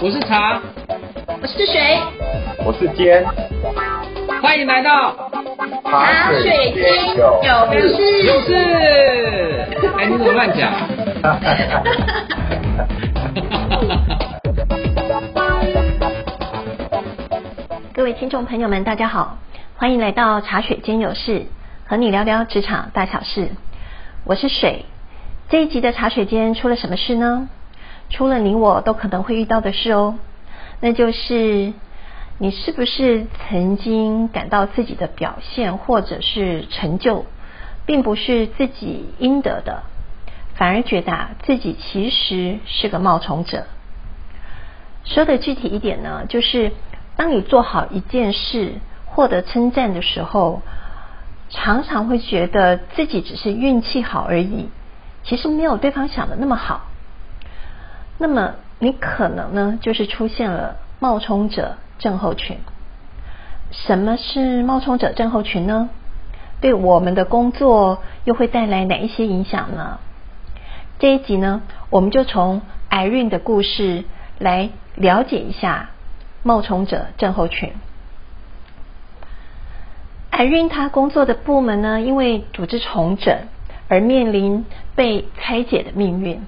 我是茶，我是水，我是尖，欢迎来到茶水间有事有事。哎，你怎么乱讲？各位听众朋友们，大家好，欢迎来到茶水间有事，和你聊聊职场大小事。我是水，这一集的茶水间出了什么事呢？出了你我都可能会遇到的事哦，那就是你是不是曾经感到自己的表现或者是成就，并不是自己应得的，反而觉得自己其实是个冒充者。说的具体一点呢，就是当你做好一件事获得称赞的时候，常常会觉得自己只是运气好而已，其实没有对方想的那么好。那么你可能呢，就是出现了冒充者症候群。什么是冒充者症候群呢？对我们的工作又会带来哪一些影响呢？这一集呢，我们就从 Irene 的故事来了解一下冒充者症候群。Irene 她工作的部门呢，因为组织重整而面临被拆解的命运。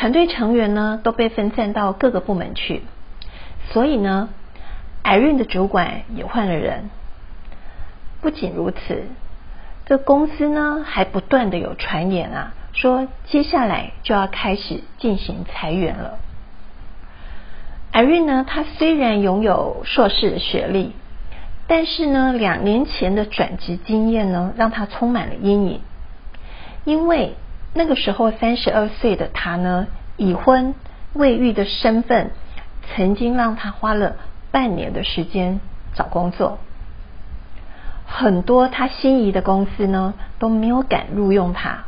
团队成员呢都被分散到各个部门去，所以呢艾瑞的主管也换了人。不仅如此，这公司呢还不断的有传言啊，说接下来就要开始进行裁员了。艾瑞呢，他虽然拥有硕士的学历，但是呢，两年前的转职经验呢，让他充满了阴影，因为。那个时候，三十二岁的他呢，已婚未育的身份，曾经让他花了半年的时间找工作。很多他心仪的公司呢，都没有敢录用他。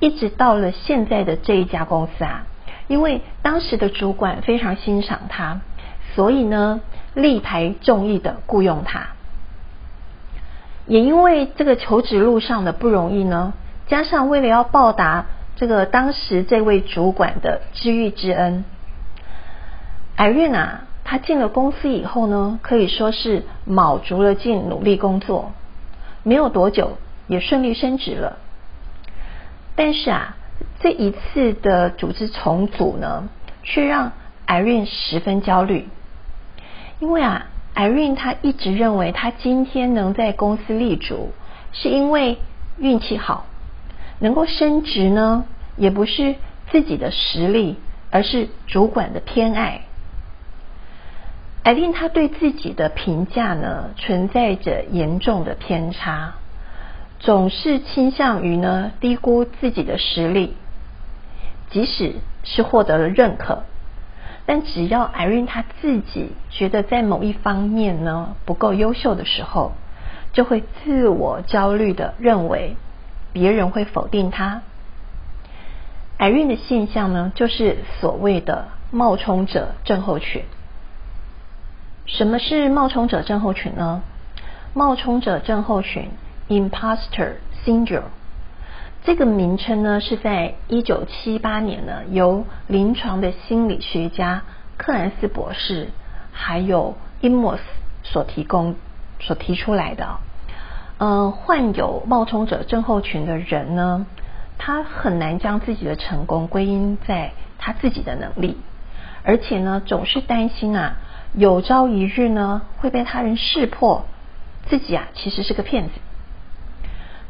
一直到了现在的这一家公司啊，因为当时的主管非常欣赏他，所以呢，力排众议的雇佣他。也因为这个求职路上的不容易呢。加上为了要报答这个当时这位主管的知遇之恩，艾瑞娜她进了公司以后呢，可以说是卯足了劲努力工作，没有多久也顺利升职了。但是啊，这一次的组织重组呢，却让艾瑞十分焦虑，因为啊，艾瑞她一直认为她今天能在公司立足，是因为运气好。能够升职呢，也不是自己的实力，而是主管的偏爱。艾琳她对自己的评价呢，存在着严重的偏差，总是倾向于呢低估自己的实力。即使是获得了认可，但只要艾琳她自己觉得在某一方面呢不够优秀的时候，就会自我焦虑的认为。别人会否定他。艾孕的现象呢，就是所谓的冒充者症候群。什么是冒充者症候群呢？冒充者症候群 （Imposter Syndrome） 这个名称呢，是在一九七八年呢，由临床的心理学家克兰斯博士还有伊莫斯所提供、所提出来的。嗯，患有冒充者症候群的人呢，他很难将自己的成功归因在他自己的能力，而且呢，总是担心啊，有朝一日呢会被他人识破自己啊其实是个骗子。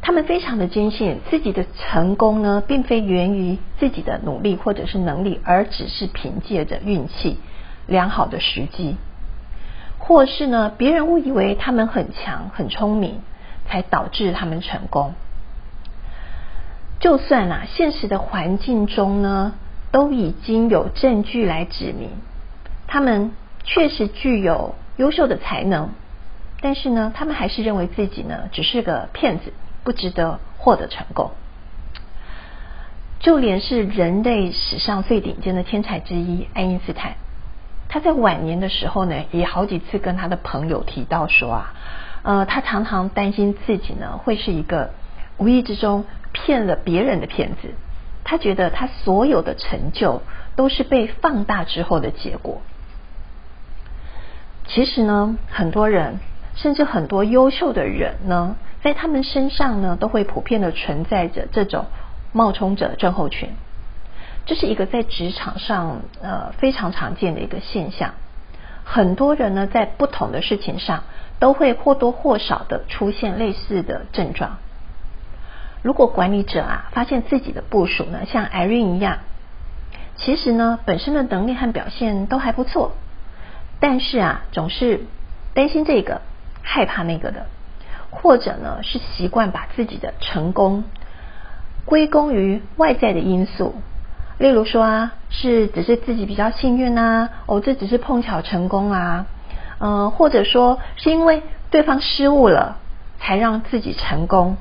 他们非常的坚信自己的成功呢，并非源于自己的努力或者是能力，而只是凭借着运气、良好的时机，或是呢，别人误以为他们很强、很聪明。才导致他们成功。就算啊，现实的环境中呢，都已经有证据来指明，他们确实具有优秀的才能，但是呢，他们还是认为自己呢只是个骗子，不值得获得成功。就连是人类史上最顶尖的天才之一爱因斯坦，他在晚年的时候呢，也好几次跟他的朋友提到说啊。呃，他常常担心自己呢会是一个无意之中骗了别人的骗子。他觉得他所有的成就都是被放大之后的结果。其实呢，很多人，甚至很多优秀的人呢，在他们身上呢，都会普遍的存在着这种冒充者症候群。这是一个在职场上呃非常常见的一个现象。很多人呢，在不同的事情上，都会或多或少的出现类似的症状。如果管理者啊，发现自己的部署呢，像 Irene 一样，其实呢，本身的能力和表现都还不错。但是啊，总是担心这个，害怕那个的，或者呢是习惯把自己的成功归功于外在的因素，例如说啊，是只是自己比较幸运啊，哦，这只是碰巧成功啊，嗯，或者说是因为对方失误了，才让自己成功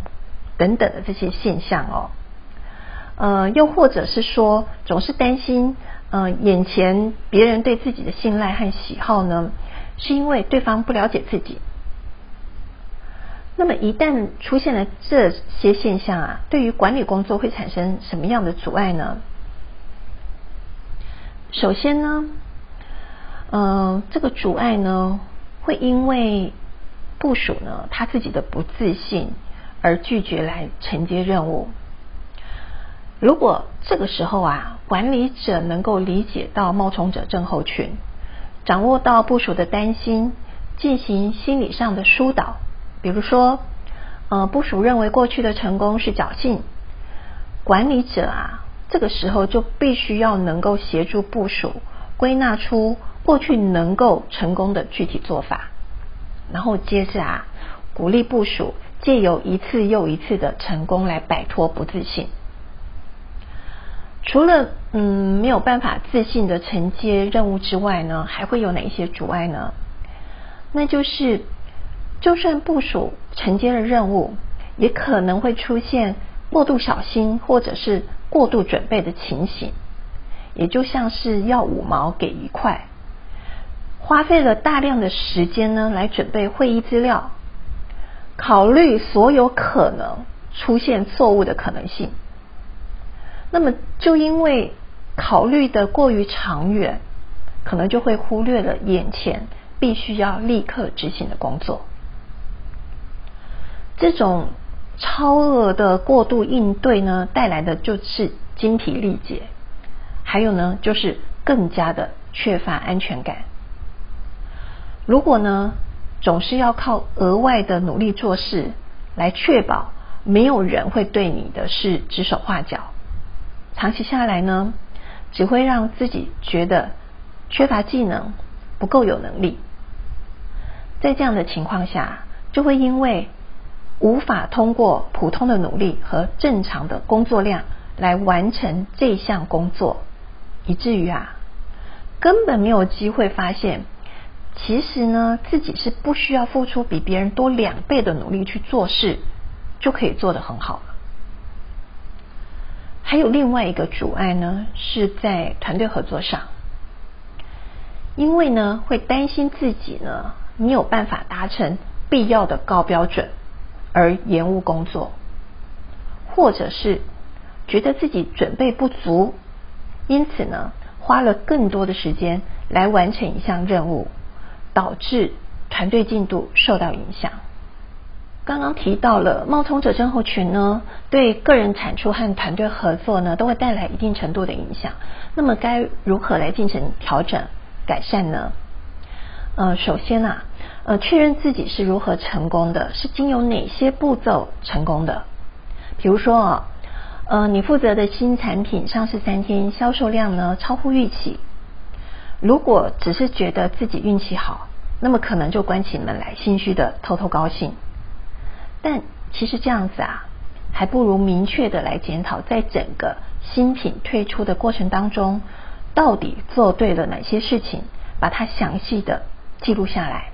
等等的这些现象哦，呃，又或者是说总是担心。嗯，眼前别人对自己的信赖和喜好呢，是因为对方不了解自己。那么一旦出现了这些现象啊，对于管理工作会产生什么样的阻碍呢？首先呢，嗯，这个阻碍呢，会因为部署呢他自己的不自信而拒绝来承接任务。如果这个时候啊，管理者能够理解到冒充者症候群，掌握到部署的担心，进行心理上的疏导，比如说，呃，部署认为过去的成功是侥幸，管理者啊，这个时候就必须要能够协助部署归纳出过去能够成功的具体做法，然后接着啊，鼓励部署借由一次又一次的成功来摆脱不自信。除了嗯没有办法自信的承接任务之外呢，还会有哪一些阻碍呢？那就是，就算部署承接了任务，也可能会出现过度小心或者是过度准备的情形。也就像是要五毛给一块，花费了大量的时间呢来准备会议资料，考虑所有可能出现错误的可能性。那么，就因为考虑的过于长远，可能就会忽略了眼前必须要立刻执行的工作。这种超额的过度应对呢，带来的就是精疲力竭，还有呢，就是更加的缺乏安全感。如果呢，总是要靠额外的努力做事来确保没有人会对你的事指手画脚。长期下来呢，只会让自己觉得缺乏技能，不够有能力。在这样的情况下，就会因为无法通过普通的努力和正常的工作量来完成这项工作，以至于啊，根本没有机会发现，其实呢，自己是不需要付出比别人多两倍的努力去做事，就可以做得很好了。还有另外一个阻碍呢，是在团队合作上，因为呢会担心自己呢没有办法达成必要的高标准而延误工作，或者是觉得自己准备不足，因此呢花了更多的时间来完成一项任务，导致团队进度受到影响。刚刚提到了冒充者症候群呢，对个人产出和团队合作呢，都会带来一定程度的影响。那么该如何来进行调整改善呢？呃，首先啊，呃，确认自己是如何成功的，是经由哪些步骤成功的？比如说啊，呃，你负责的新产品上市三天，销售量呢超乎预期。如果只是觉得自己运气好，那么可能就关起门来，心虚的偷偷高兴。但其实这样子啊，还不如明确的来检讨，在整个新品推出的过程当中，到底做对了哪些事情，把它详细的记录下来。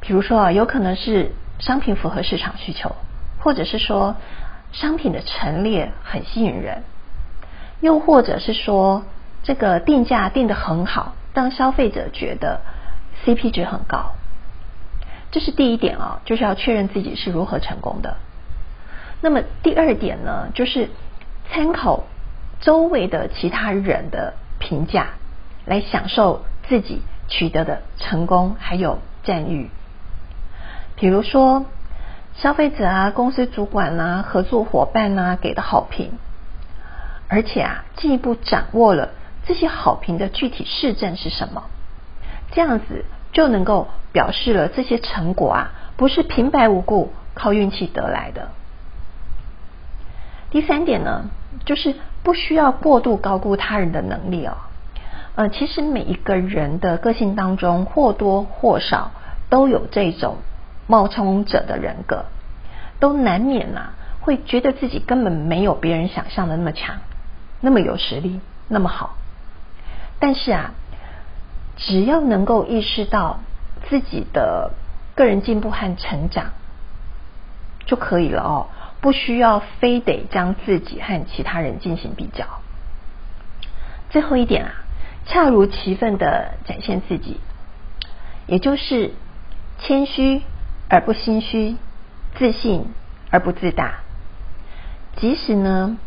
比如说啊，有可能是商品符合市场需求，或者是说商品的陈列很吸引人，又或者是说这个定价定得很好，让消费者觉得 CP 值很高。这是第一点啊，就是要确认自己是如何成功的。那么第二点呢，就是参考周围的其他人的评价，来享受自己取得的成功还有赞誉。比如说，消费者啊、公司主管啊、合作伙伴啊给的好评，而且啊进一步掌握了这些好评的具体市政是什么，这样子就能够表示了这些成果啊不是平白无故靠运气得来的。第三点呢，就是不需要过度高估他人的能力哦。呃，其实每一个人的个性当中或多或少都有这种。冒充者的人格，都难免呐，会觉得自己根本没有别人想象的那么强，那么有实力，那么好。但是啊，只要能够意识到自己的个人进步和成长就可以了哦，不需要非得将自己和其他人进行比较。最后一点啊，恰如其分的展现自己，也就是谦虚。而不心虚，自信而不自大。即使呢，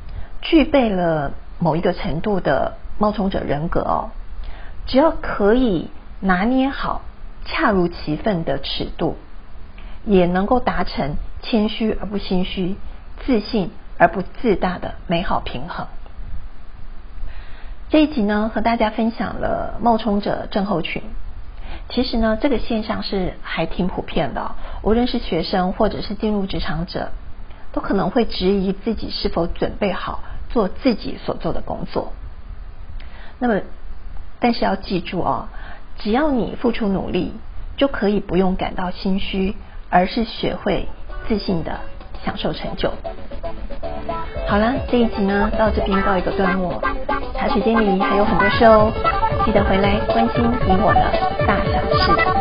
具备了某一个程度的冒充者人格哦，只要可以拿捏好恰如其分的尺度，也能够达成谦虚而不心虚，自信而不自大的美好平衡。这一集呢，和大家分享了冒充者症候群。其实呢，这个现象是还挺普遍的。无论是学生或者是进入职场者，都可能会质疑自己是否准备好做自己所做的工作。那么，但是要记住哦，只要你付出努力，就可以不用感到心虚，而是学会自信的享受成就。好了，这一集呢到这边告一个段落。茶水间里还有很多事哦，记得回来关心你我的大小事。